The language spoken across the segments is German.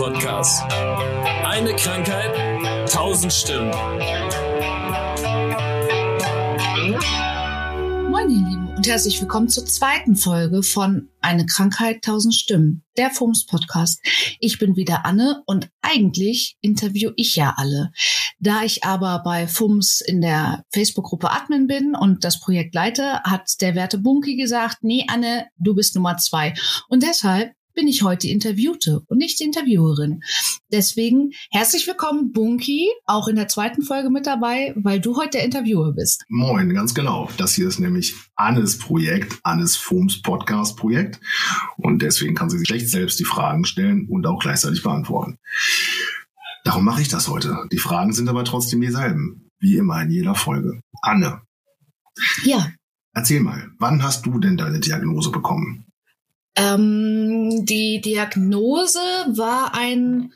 Podcast. Eine Krankheit, tausend Stimmen. Moin, ihr Lieben, und herzlich willkommen zur zweiten Folge von Eine Krankheit, tausend Stimmen, der FUMS Podcast. Ich bin wieder Anne und eigentlich interview ich ja alle. Da ich aber bei FUMS in der Facebook-Gruppe Admin bin und das Projekt leite, hat der Werte Bunky gesagt, nee, Anne, du bist Nummer zwei. Und deshalb bin ich heute die Interviewte und nicht die Interviewerin. Deswegen herzlich willkommen, Bunky, auch in der zweiten Folge mit dabei, weil du heute der Interviewer bist. Moin, ganz genau. Das hier ist nämlich Annes Projekt, Annes Foams Podcast Projekt. Und deswegen kann sie sich schlecht selbst die Fragen stellen und auch gleichzeitig beantworten. Darum mache ich das heute. Die Fragen sind aber trotzdem dieselben. Wie immer in jeder Folge. Anne. Ja. Erzähl mal, wann hast du denn deine Diagnose bekommen? Ähm, die Diagnose war ein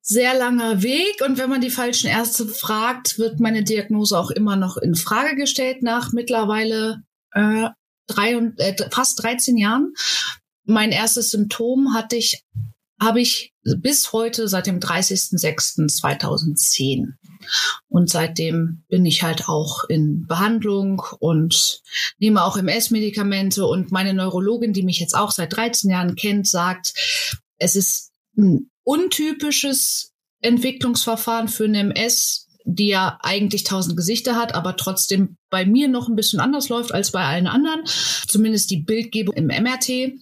sehr langer Weg und wenn man die falschen Ärzte fragt, wird meine Diagnose auch immer noch in Frage gestellt nach mittlerweile äh, drei und, äh, fast 13 Jahren. Mein erstes Symptom hatte ich habe ich bis heute seit dem 30.06.2010. Und seitdem bin ich halt auch in Behandlung und nehme auch MS-Medikamente. Und meine Neurologin, die mich jetzt auch seit 13 Jahren kennt, sagt, es ist ein untypisches Entwicklungsverfahren für eine MS, die ja eigentlich tausend Gesichter hat, aber trotzdem bei mir noch ein bisschen anders läuft als bei allen anderen. Zumindest die Bildgebung im MRT.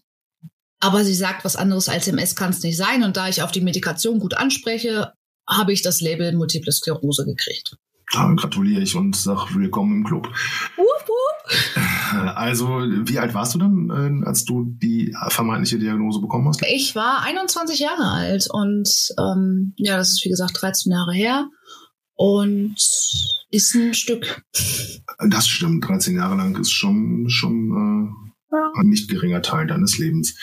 Aber sie sagt, was anderes als MS kann es nicht sein. Und da ich auf die Medikation gut anspreche, habe ich das Label Multiple Sklerose gekriegt. Dann gratuliere ich und sag willkommen im Club. Wupp, wupp. Also, wie alt warst du denn, äh, als du die vermeintliche Diagnose bekommen hast? Ich war 21 Jahre alt und ähm, ja, das ist wie gesagt 13 Jahre her und ist ein Stück. Das stimmt, 13 Jahre lang ist schon, schon äh, ein nicht geringer Teil deines Lebens.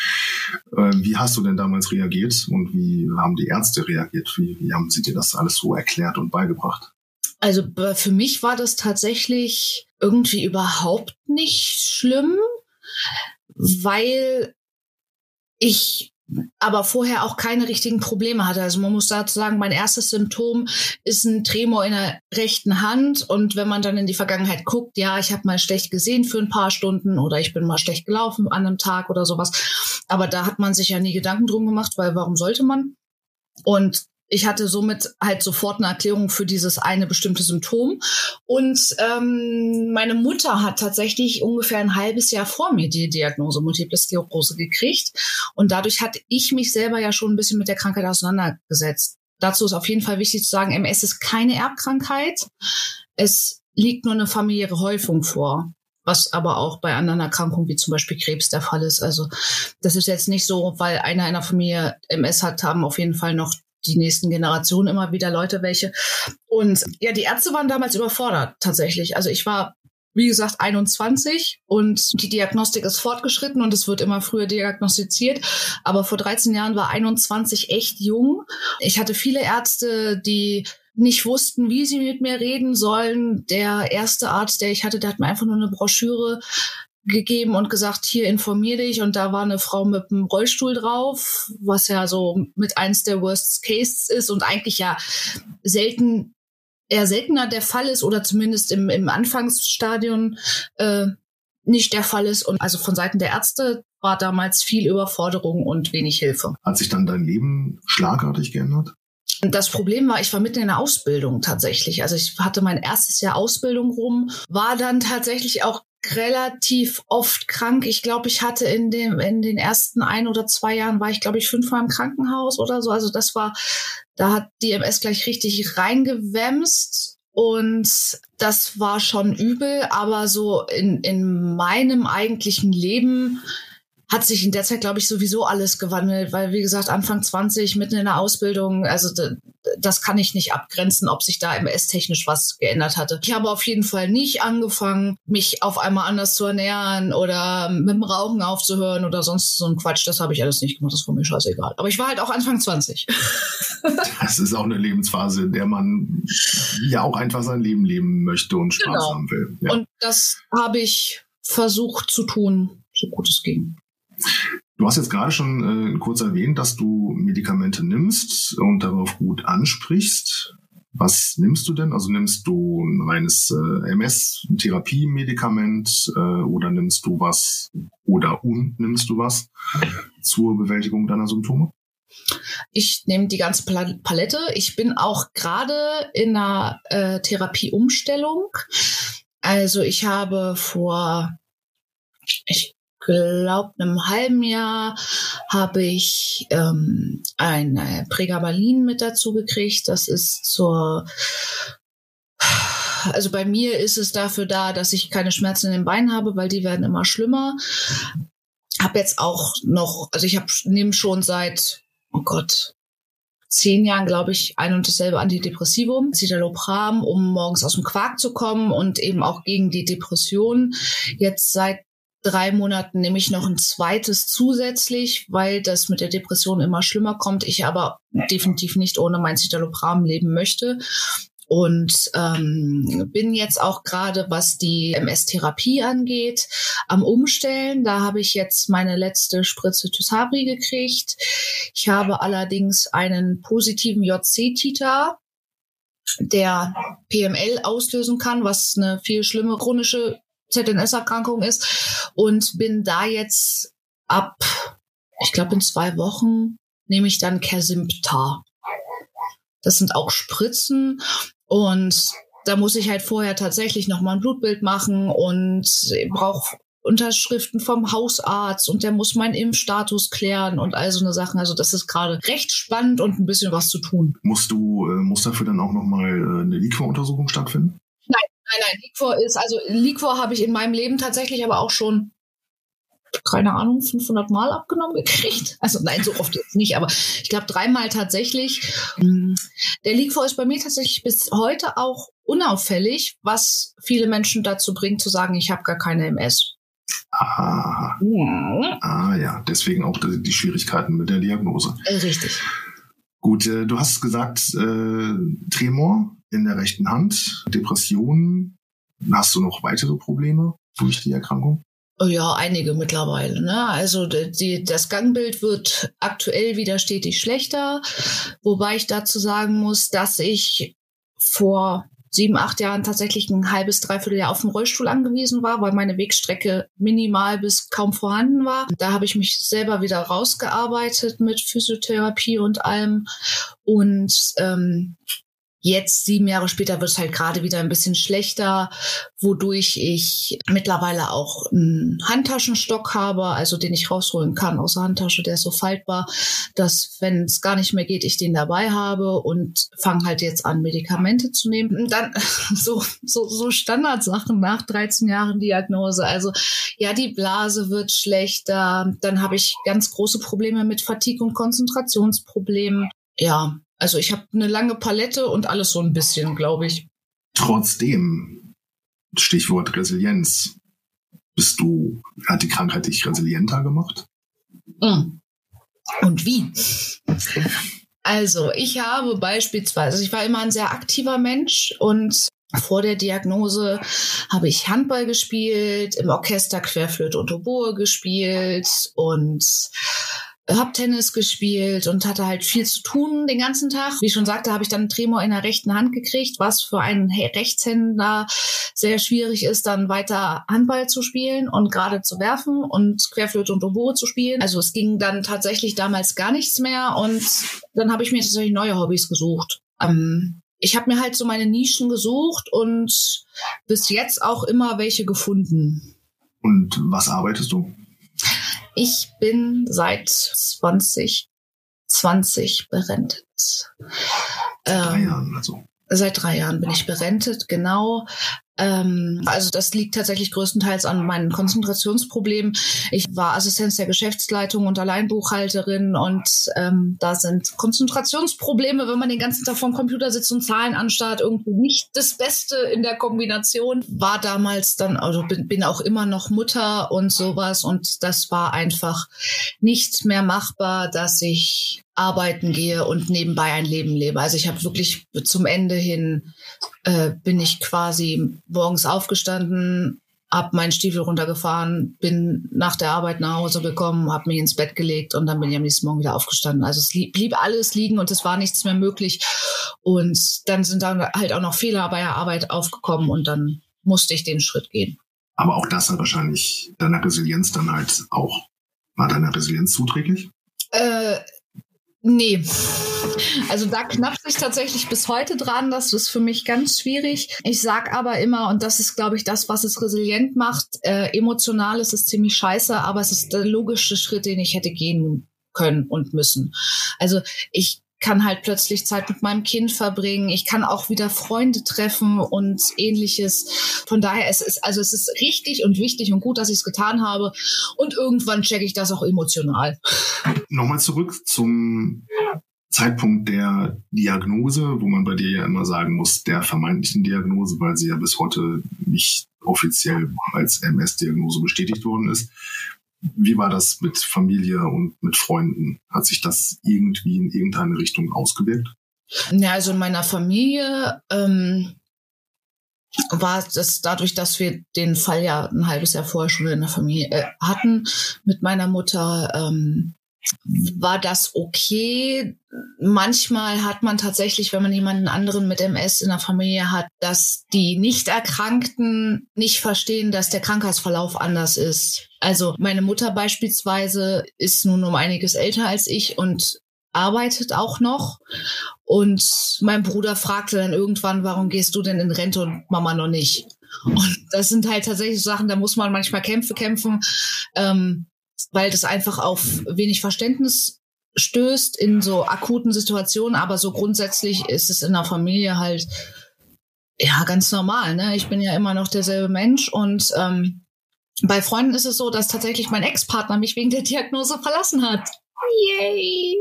Äh, wie hast du denn damals reagiert und wie haben die Ärzte reagiert? Wie, wie haben sie dir das alles so erklärt und beigebracht? Also für mich war das tatsächlich irgendwie überhaupt nicht schlimm, weil ich aber vorher auch keine richtigen Probleme hatte. Also man muss dazu sagen, mein erstes Symptom ist ein Tremor in der rechten Hand. Und wenn man dann in die Vergangenheit guckt, ja, ich habe mal schlecht gesehen für ein paar Stunden oder ich bin mal schlecht gelaufen an einem Tag oder sowas. Aber da hat man sich ja nie Gedanken drum gemacht, weil warum sollte man? Und ich hatte somit halt sofort eine Erklärung für dieses eine bestimmte Symptom. Und ähm, meine Mutter hat tatsächlich ungefähr ein halbes Jahr vor mir die Diagnose Multiple Sklerose gekriegt. Und dadurch hatte ich mich selber ja schon ein bisschen mit der Krankheit auseinandergesetzt. Dazu ist auf jeden Fall wichtig zu sagen, MS ist keine Erbkrankheit. Es liegt nur eine familiäre Häufung vor was aber auch bei anderen Erkrankungen wie zum Beispiel Krebs der Fall ist. Also das ist jetzt nicht so, weil einer in der Familie MS hat, haben auf jeden Fall noch die nächsten Generationen immer wieder Leute welche. Und ja, die Ärzte waren damals überfordert tatsächlich. Also ich war wie gesagt, 21 und die Diagnostik ist fortgeschritten und es wird immer früher diagnostiziert. Aber vor 13 Jahren war 21 echt jung. Ich hatte viele Ärzte, die nicht wussten, wie sie mit mir reden sollen. Der erste Arzt, der ich hatte, der hat mir einfach nur eine Broschüre gegeben und gesagt, hier informier dich. Und da war eine Frau mit einem Rollstuhl drauf, was ja so mit eins der Worst Cases ist und eigentlich ja selten, eher seltener der Fall ist oder zumindest im, im Anfangsstadion äh, nicht der Fall ist. Und also von Seiten der Ärzte war damals viel Überforderung und wenig Hilfe. Hat sich dann dein Leben schlagartig geändert? Das Problem war, ich war mitten in der Ausbildung tatsächlich. Also ich hatte mein erstes Jahr Ausbildung rum, war dann tatsächlich auch relativ oft krank. Ich glaube, ich hatte in dem in den ersten ein oder zwei Jahren war ich glaube ich fünfmal im Krankenhaus oder so. Also das war, da hat die MS gleich richtig reingewämst und das war schon übel. Aber so in in meinem eigentlichen Leben hat sich in der Zeit, glaube ich, sowieso alles gewandelt, weil, wie gesagt, Anfang 20, mitten in der Ausbildung, also das kann ich nicht abgrenzen, ob sich da MS-technisch was geändert hatte. Ich habe auf jeden Fall nicht angefangen, mich auf einmal anders zu ernähren oder mit dem Rauchen aufzuhören oder sonst so ein Quatsch. Das habe ich alles nicht gemacht, das war mir scheißegal. Aber ich war halt auch Anfang 20. das ist auch eine Lebensphase, in der man ja auch einfach sein Leben leben möchte und Spaß genau. haben will. Ja. Und das habe ich versucht zu tun, so gut es ging. Du hast jetzt gerade schon äh, kurz erwähnt, dass du Medikamente nimmst und darauf gut ansprichst. Was nimmst du denn? Also nimmst du ein reines äh, MS-Therapiemedikament äh, oder nimmst du was oder und nimmst du was zur Bewältigung deiner Symptome? Ich nehme die ganze Palette. Ich bin auch gerade in einer äh, Therapieumstellung. Also ich habe vor, ich glaube, einem halben Jahr habe ich ähm, ein Pregabalin mit dazu gekriegt. Das ist zur also bei mir ist es dafür da, dass ich keine Schmerzen in den Beinen habe, weil die werden immer schlimmer. Hab jetzt auch noch, also ich habe nehme schon seit, oh Gott, zehn Jahren, glaube ich, ein und dasselbe Antidepressivum, Citalopram, um morgens aus dem Quark zu kommen und eben auch gegen die Depression. Jetzt seit drei Monaten nehme ich noch ein zweites zusätzlich, weil das mit der Depression immer schlimmer kommt. Ich aber definitiv nicht ohne mein Citalopram leben möchte. Und ähm, bin jetzt auch gerade, was die MS-Therapie angeht, am Umstellen. Da habe ich jetzt meine letzte Spritze Tysabri gekriegt. Ich habe allerdings einen positiven JC-Titer, der PML auslösen kann, was eine viel schlimme chronische ZNS-Erkrankung ist und bin da jetzt ab, ich glaube in zwei Wochen, nehme ich dann Kersimpta. Das sind auch Spritzen und da muss ich halt vorher tatsächlich nochmal ein Blutbild machen und brauche Unterschriften vom Hausarzt und der muss meinen Impfstatus klären und all so eine Sachen. Also das ist gerade recht spannend und ein bisschen was zu tun. Musst du, äh, muss dafür dann auch nochmal äh, eine Liquor-Untersuchung stattfinden? Nein, Nein, Liquor ist, also Liquor habe ich in meinem Leben tatsächlich aber auch schon, keine Ahnung, 500 Mal abgenommen gekriegt. Also nein, so oft jetzt nicht, aber ich glaube dreimal tatsächlich. Mm, der Liquor ist bei mir tatsächlich bis heute auch unauffällig, was viele Menschen dazu bringt zu sagen, ich habe gar keine MS. Ah. Ja. ah ja, deswegen auch die, die Schwierigkeiten mit der Diagnose. Äh, richtig. Gut, äh, du hast gesagt, äh, Tremor in der rechten Hand, Depressionen. Hast du noch weitere Probleme durch die Erkrankung? Oh ja, einige mittlerweile. Ne? Also die, das Gangbild wird aktuell wieder stetig schlechter, wobei ich dazu sagen muss, dass ich vor sieben, acht Jahren tatsächlich ein halbes, dreiviertel Jahr auf dem Rollstuhl angewiesen war, weil meine Wegstrecke minimal bis kaum vorhanden war. Da habe ich mich selber wieder rausgearbeitet mit Physiotherapie und allem. Und ähm, Jetzt, sieben Jahre später, wird es halt gerade wieder ein bisschen schlechter, wodurch ich mittlerweile auch einen Handtaschenstock habe, also den ich rausholen kann aus der Handtasche, der ist so faltbar, dass, wenn es gar nicht mehr geht, ich den dabei habe und fange halt jetzt an, Medikamente zu nehmen. Und dann so, so, so Standardsachen nach 13 Jahren Diagnose. Also ja, die Blase wird schlechter, dann habe ich ganz große Probleme mit Fatigue und Konzentrationsproblemen. Ja, also ich habe eine lange Palette und alles so ein bisschen, glaube ich. Trotzdem, Stichwort Resilienz, bist du, hat die Krankheit dich resilienter gemacht? Mm. Und wie? Also, ich habe beispielsweise, also ich war immer ein sehr aktiver Mensch und vor der Diagnose habe ich Handball gespielt, im Orchester Querflöte und Oboe gespielt und habe Tennis gespielt und hatte halt viel zu tun den ganzen Tag. Wie schon sagte, habe ich dann einen Tremor in der rechten Hand gekriegt, was für einen Rechtshänder sehr schwierig ist, dann weiter Handball zu spielen und gerade zu werfen und Querflöte und Oboe zu spielen. Also es ging dann tatsächlich damals gar nichts mehr und dann habe ich mir tatsächlich neue Hobbys gesucht. Ähm, ich habe mir halt so meine Nischen gesucht und bis jetzt auch immer welche gefunden. Und was arbeitest du? Ich bin seit 2020 berentet. Seit drei ähm, Jahren also. Seit drei Jahren bin ich berentet, genau. Ähm, also das liegt tatsächlich größtenteils an meinen Konzentrationsproblemen. Ich war Assistenz der Geschäftsleitung und Alleinbuchhalterin und ähm, da sind Konzentrationsprobleme, wenn man den ganzen Tag vom Computer sitzt und Zahlen anstarrt, irgendwie nicht das Beste in der Kombination. War damals dann, also bin, bin auch immer noch Mutter und sowas und das war einfach nicht mehr machbar, dass ich arbeiten gehe und nebenbei ein Leben lebe. Also ich habe wirklich zum Ende hin äh, bin ich quasi morgens aufgestanden, hab meinen Stiefel runtergefahren, bin nach der Arbeit nach Hause gekommen, hab mich ins Bett gelegt und dann bin ich am nächsten Morgen wieder aufgestanden. Also es blieb alles liegen und es war nichts mehr möglich. Und dann sind dann halt auch noch Fehler bei der Arbeit aufgekommen und dann musste ich den Schritt gehen. Aber auch das hat wahrscheinlich deiner Resilienz dann halt auch, war deiner Resilienz zuträglich? Äh, Nee. Also da knappt sich tatsächlich bis heute dran. Das ist für mich ganz schwierig. Ich sag aber immer, und das ist, glaube ich, das, was es resilient macht, äh, emotional ist es ziemlich scheiße, aber es ist der logische Schritt, den ich hätte gehen können und müssen. Also ich kann halt plötzlich Zeit mit meinem Kind verbringen. Ich kann auch wieder Freunde treffen und ähnliches. Von daher, es ist, also es ist richtig und wichtig und gut, dass ich es getan habe. Und irgendwann checke ich das auch emotional. Nochmal zurück zum Zeitpunkt der Diagnose, wo man bei dir ja immer sagen muss, der vermeintlichen Diagnose, weil sie ja bis heute nicht offiziell als MS-Diagnose bestätigt worden ist. Wie war das mit Familie und mit Freunden? Hat sich das irgendwie in irgendeine Richtung ausgewirkt? Ja, also in meiner Familie ähm, war das dadurch, dass wir den Fall ja ein halbes Jahr vorher schon in der Familie äh, hatten mit meiner Mutter, ähm, war das okay. Manchmal hat man tatsächlich, wenn man jemanden anderen mit MS in der Familie hat, dass die Nicht-Erkrankten nicht verstehen, dass der Krankheitsverlauf anders ist. Also meine Mutter beispielsweise ist nun um einiges älter als ich und arbeitet auch noch. Und mein Bruder fragte dann irgendwann, warum gehst du denn in Rente und Mama noch nicht? Und das sind halt tatsächlich Sachen, da muss man manchmal Kämpfe kämpfen. Ähm, weil das einfach auf wenig Verständnis stößt in so akuten Situationen, aber so grundsätzlich ist es in der Familie halt ja ganz normal. Ne? Ich bin ja immer noch derselbe Mensch und ähm, bei Freunden ist es so, dass tatsächlich mein Ex-Partner mich wegen der Diagnose verlassen hat. Yay!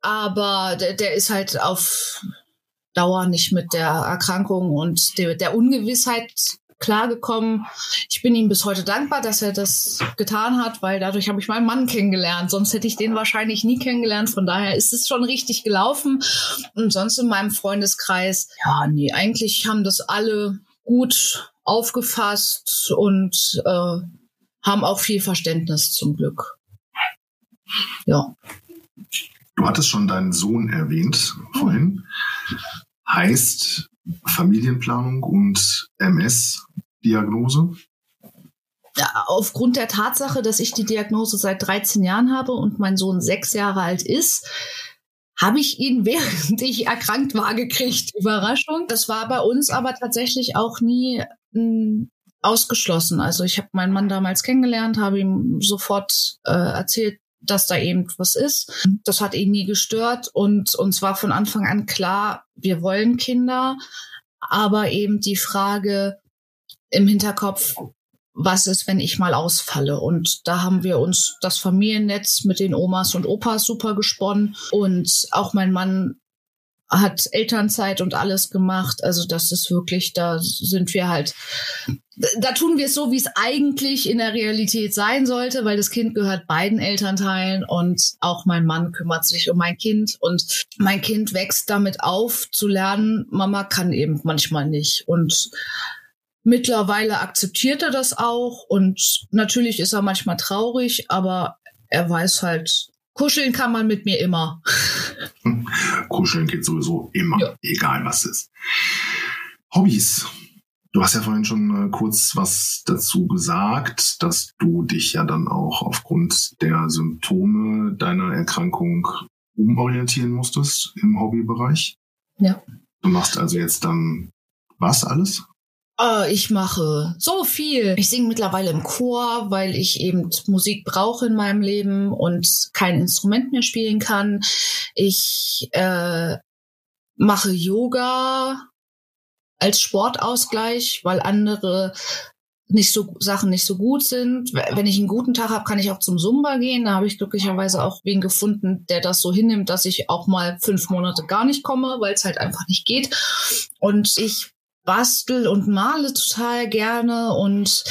Aber der, der ist halt auf Dauer nicht mit der Erkrankung und der, der Ungewissheit klargekommen. Ich bin ihm bis heute dankbar, dass er das getan hat, weil dadurch habe ich meinen Mann kennengelernt. Sonst hätte ich den wahrscheinlich nie kennengelernt. Von daher ist es schon richtig gelaufen. Und sonst in meinem Freundeskreis, ja, nee, eigentlich haben das alle gut aufgefasst und äh, haben auch viel Verständnis zum Glück. Ja. Du hattest schon deinen Sohn erwähnt vorhin. Heißt, Familienplanung und MS-Diagnose? Ja, aufgrund der Tatsache, dass ich die Diagnose seit 13 Jahren habe und mein Sohn sechs Jahre alt ist, habe ich ihn, während ich erkrankt war, gekriegt. Überraschung. Das war bei uns aber tatsächlich auch nie m, hm, ausgeschlossen. Also ich habe meinen Mann damals kennengelernt, habe ihm sofort äh, erzählt, dass da eben was ist. Das hat ihn nie gestört und uns war von Anfang an klar, wir wollen Kinder, aber eben die Frage im Hinterkopf, was ist, wenn ich mal ausfalle? Und da haben wir uns das Familiennetz mit den Omas und Opas super gesponnen und auch mein Mann hat Elternzeit und alles gemacht. Also das ist wirklich, da sind wir halt, da tun wir es so, wie es eigentlich in der Realität sein sollte, weil das Kind gehört beiden Elternteilen und auch mein Mann kümmert sich um mein Kind und mein Kind wächst damit auf zu lernen, Mama kann eben manchmal nicht und Mittlerweile akzeptiert er das auch und natürlich ist er manchmal traurig, aber er weiß halt, Kuscheln kann man mit mir immer. Kuscheln geht sowieso immer, ja. egal was ist. Hobbys. Du hast ja vorhin schon äh, kurz was dazu gesagt, dass du dich ja dann auch aufgrund der Symptome deiner Erkrankung umorientieren musstest im Hobbybereich. Ja. Du machst also jetzt dann was alles? Oh, ich mache so viel. Ich singe mittlerweile im Chor, weil ich eben Musik brauche in meinem Leben und kein Instrument mehr spielen kann. Ich äh, mache Yoga als Sportausgleich, weil andere nicht so Sachen nicht so gut sind. Wenn ich einen guten Tag habe, kann ich auch zum Zumba gehen. Da habe ich glücklicherweise auch wen gefunden, der das so hinnimmt, dass ich auch mal fünf Monate gar nicht komme, weil es halt einfach nicht geht. Und ich bastel und male total gerne und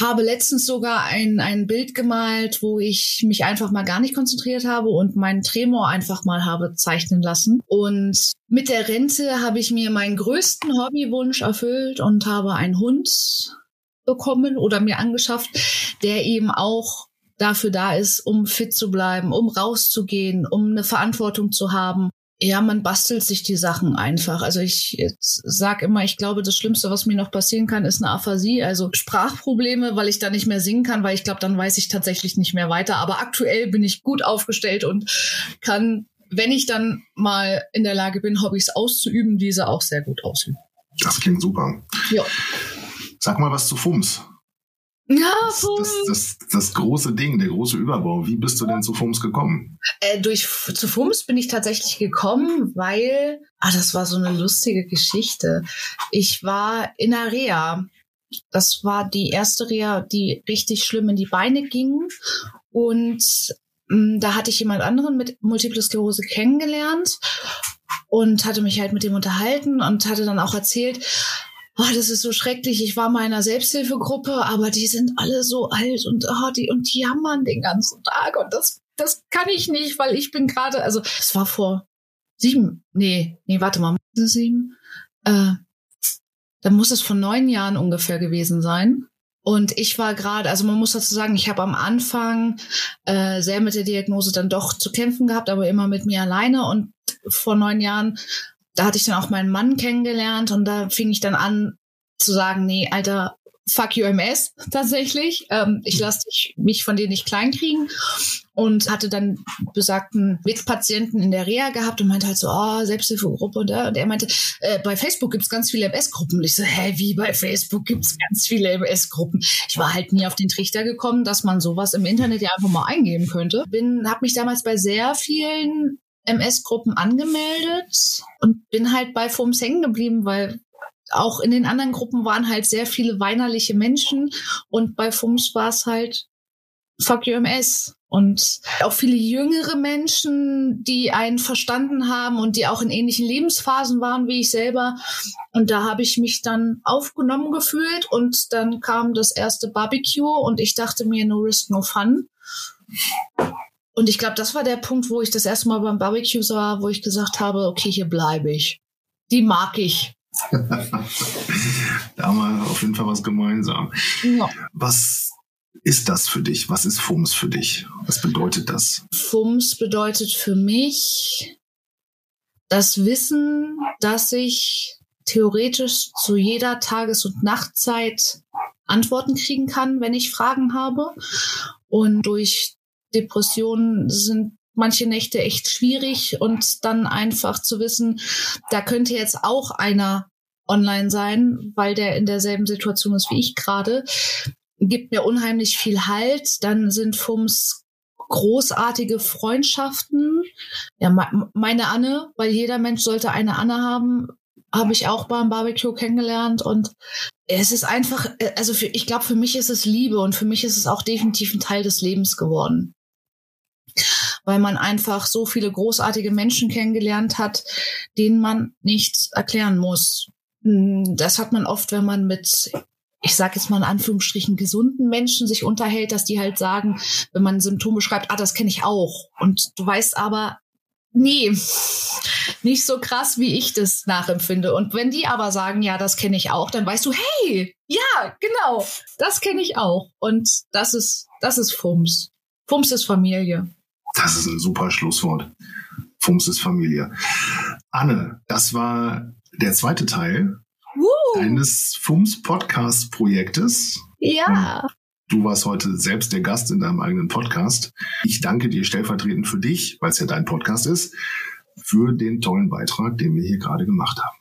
habe letztens sogar ein, ein Bild gemalt, wo ich mich einfach mal gar nicht konzentriert habe und meinen Tremor einfach mal habe zeichnen lassen. Und mit der Rente habe ich mir meinen größten Hobbywunsch erfüllt und habe einen Hund bekommen oder mir angeschafft, der eben auch dafür da ist, um fit zu bleiben, um rauszugehen, um eine Verantwortung zu haben. Ja, man bastelt sich die Sachen einfach. Also ich sag immer, ich glaube, das Schlimmste, was mir noch passieren kann, ist eine Aphasie, also Sprachprobleme, weil ich da nicht mehr singen kann, weil ich glaube, dann weiß ich tatsächlich nicht mehr weiter. Aber aktuell bin ich gut aufgestellt und kann, wenn ich dann mal in der Lage bin, Hobbys auszuüben, diese auch sehr gut ausüben. Das klingt super. Ja. Sag mal was zu FUMS. Ja, Das, das, das, das große Ding, der große Überbau. Wie bist du denn zu FUMS gekommen? Äh, durch zu FUMS bin ich tatsächlich gekommen, weil, ah, das war so eine lustige Geschichte. Ich war in der Reha. Das war die erste Reha, die richtig schlimm in die Beine ging. Und mh, da hatte ich jemand anderen mit Multiple Sklerose kennengelernt und hatte mich halt mit dem unterhalten und hatte dann auch erzählt, oh, das ist so schrecklich. Ich war mal in einer Selbsthilfegruppe, aber die sind alle so alt und oh, die und die jammern den ganzen Tag und das das kann ich nicht, weil ich bin gerade, also es war vor sieben, nee, nee, warte mal, sieben, äh, dann muss es vor neun Jahren ungefähr gewesen sein. Und ich war gerade, also man muss dazu sagen, ich habe am Anfang äh, sehr mit der Diagnose dann doch zu kämpfen gehabt, aber immer mit mir alleine. Und vor neun Jahren da hatte ich dann auch meinen Mann kennengelernt und da fing ich dann an zu sagen, nee, Alter, fuck you MS tatsächlich. Ähm, ich lasse mich von denen nicht kleinkriegen und hatte dann besagten Mitpatienten in der Reha gehabt und meinte halt so, oh, Selbsthilfegruppe und, und er meinte, äh, bei Facebook gibt's ganz viele MS-Gruppen. Und ich so, hä, wie bei Facebook gibt's ganz viele MS-Gruppen? Ich war halt nie auf den Trichter gekommen, dass man sowas im Internet ja einfach mal eingeben könnte. Bin, habe mich damals bei sehr vielen MS-Gruppen angemeldet und bin halt bei FOMS hängen geblieben, weil auch in den anderen Gruppen waren halt sehr viele weinerliche Menschen und bei FUMS war es halt Fuck you MS. Und auch viele jüngere Menschen, die einen verstanden haben und die auch in ähnlichen Lebensphasen waren wie ich selber. Und da habe ich mich dann aufgenommen gefühlt und dann kam das erste Barbecue und ich dachte mir, no risk, no fun. Und ich glaube, das war der Punkt, wo ich das erste Mal beim Barbecue war, wo ich gesagt habe, okay, hier bleibe ich. Die mag ich. da haben wir auf jeden Fall was gemeinsam. Ja. Was ist das für dich? Was ist FUMS für dich? Was bedeutet das? FUMS bedeutet für mich das Wissen, dass ich theoretisch zu jeder Tages- und Nachtzeit Antworten kriegen kann, wenn ich Fragen habe. Und durch Depressionen sind manche Nächte echt schwierig und dann einfach zu wissen, da könnte jetzt auch einer online sein, weil der in derselben Situation ist wie ich gerade, gibt mir unheimlich viel Halt. Dann sind FUMS großartige Freundschaften. Ja, meine Anne, weil jeder Mensch sollte eine Anne haben, habe ich auch beim Barbecue kennengelernt und es ist einfach, also für, ich glaube, für mich ist es Liebe und für mich ist es auch definitiv ein Teil des Lebens geworden weil man einfach so viele großartige Menschen kennengelernt hat, denen man nichts erklären muss. Hm, das hat man oft, wenn man mit ich sage jetzt mal in Anführungsstrichen gesunden Menschen sich unterhält, dass die halt sagen, wenn man Symptome schreibt, ah, das kenne ich auch. Und du weißt aber, nee, nicht so krass, wie ich das nachempfinde. Und wenn die aber sagen, ja, das kenne ich auch, dann weißt du, hey, ja, genau, das kenne ich auch. Und das ist, das ist Fums. Fums ist Familie. Das ist ein super Schlusswort. Fums ist Familie. Anne, das war der zweite Teil uh. deines Fums Podcast Projektes. Ja. Du warst heute selbst der Gast in deinem eigenen Podcast. Ich danke dir stellvertretend für dich, weil es ja dein Podcast ist, für den tollen Beitrag, den wir hier gerade gemacht haben.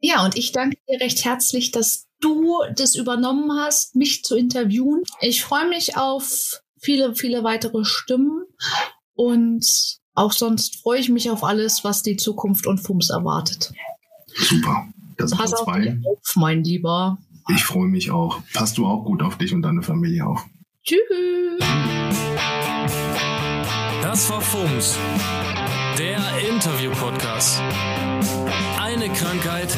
Ja, und ich danke dir recht herzlich, dass du das übernommen hast, mich zu interviewen. Ich freue mich auf viele, viele weitere Stimmen und auch sonst freue ich mich auf alles, was die Zukunft und FUMS erwartet. Super. Das Pass auf dich auf, mein Lieber. Ich freue mich auch. Passt du auch gut auf dich und deine Familie auf. Tschüss. Das war FUMS, der Interview-Podcast. Eine Krankheit,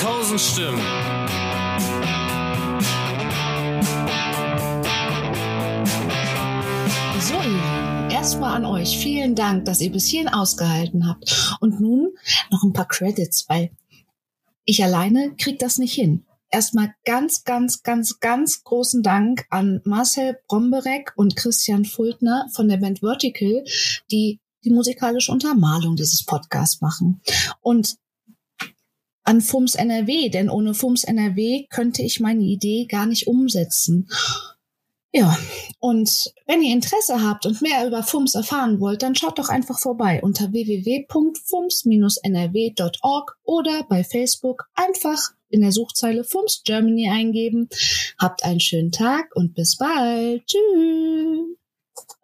tausend Stimmen. So, erstmal an euch. Vielen Dank, dass ihr bis hierhin ausgehalten habt. Und nun noch ein paar Credits, weil ich alleine krieg das nicht hin. erstmal ganz, ganz, ganz, ganz großen Dank an Marcel Bromberek und Christian Fultner von der Band Vertical, die die musikalische Untermalung dieses Podcasts machen. Und an FUMS NRW, denn ohne FUMS NRW könnte ich meine Idee gar nicht umsetzen. Ja, und wenn ihr Interesse habt und mehr über FUMS erfahren wollt, dann schaut doch einfach vorbei unter www.fums-nrw.org oder bei Facebook einfach in der Suchzeile FUMS Germany eingeben. Habt einen schönen Tag und bis bald. Tschüss.